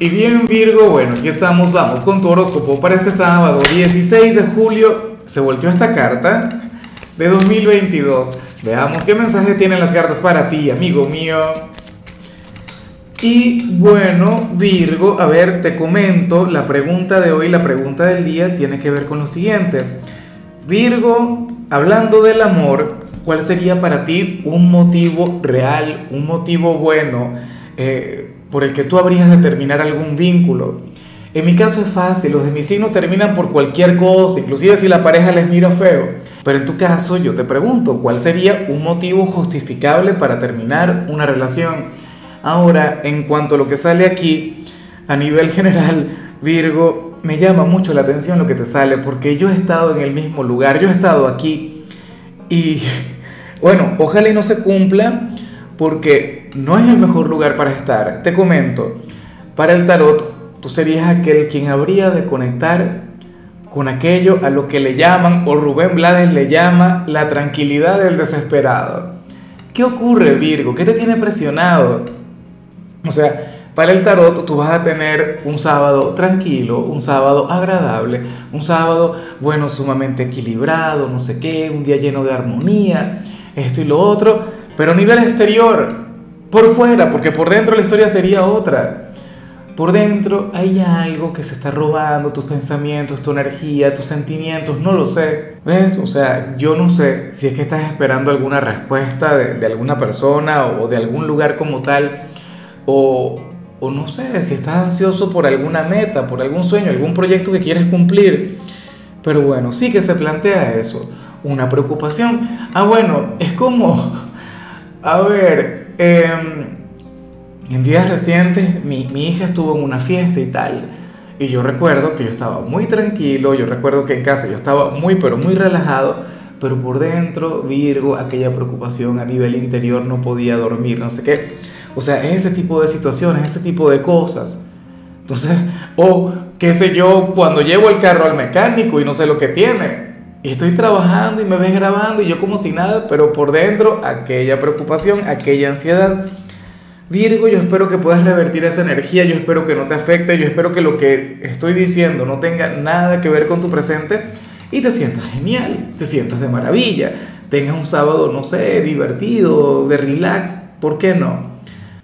Y bien Virgo, bueno, aquí estamos, vamos con tu horóscopo para este sábado 16 de julio. Se volteó esta carta de 2022. Veamos qué mensaje tienen las cartas para ti, amigo mío. Y bueno, Virgo, a ver, te comento, la pregunta de hoy, la pregunta del día tiene que ver con lo siguiente. Virgo, hablando del amor, ¿cuál sería para ti un motivo real, un motivo bueno? Eh, por el que tú habrías de terminar algún vínculo. En mi caso es fácil, los de mi signo terminan por cualquier cosa, inclusive si la pareja les mira feo. Pero en tu caso yo te pregunto, ¿cuál sería un motivo justificable para terminar una relación? Ahora, en cuanto a lo que sale aquí, a nivel general, Virgo, me llama mucho la atención lo que te sale, porque yo he estado en el mismo lugar, yo he estado aquí y bueno, ojalá y no se cumpla, porque no es el mejor lugar para estar. Te comento, para el tarot, tú serías aquel quien habría de conectar con aquello a lo que le llaman, o Rubén Blades le llama, la tranquilidad del desesperado. ¿Qué ocurre, Virgo? ¿Qué te tiene presionado? O sea, para el tarot tú vas a tener un sábado tranquilo, un sábado agradable, un sábado, bueno, sumamente equilibrado, no sé qué, un día lleno de armonía, esto y lo otro, pero a nivel exterior, por fuera, porque por dentro la historia sería otra. Por dentro hay algo que se está robando tus pensamientos, tu energía, tus sentimientos, no lo sé. ¿Ves? O sea, yo no sé si es que estás esperando alguna respuesta de, alguna persona o, de algún lugar como tal, o, o no sé, si estás ansioso por alguna meta, por algún sueño, algún proyecto que quieres cumplir. Pero bueno, sí que se plantea eso, una preocupación. Ah, bueno, es como a ver, em, en días recientes mi, mi, hija estuvo en una fiesta y tal. Y yo recuerdo que yo estaba muy tranquilo, yo recuerdo que en casa yo estaba muy, pero muy relajado, pero por dentro, Virgo, aquella preocupación a nivel interior, no podía dormir, no sé qué. O sea, ese tipo de situaciones, ese tipo de cosas. Entonces, o qué sé yo, cuando llevo el carro al mecánico y no sé lo que tiene, y estoy trabajando y me ves grabando y yo como si nada, pero por dentro aquella preocupación, aquella ansiedad. Virgo, yo espero que puedas revertir esa energía, yo espero que no te afecte, yo espero que lo que estoy diciendo no tenga nada que ver con tu presente y te sientas genial, te sientas de maravilla, tengas un sábado, no sé, divertido, de relax, ¿por qué no?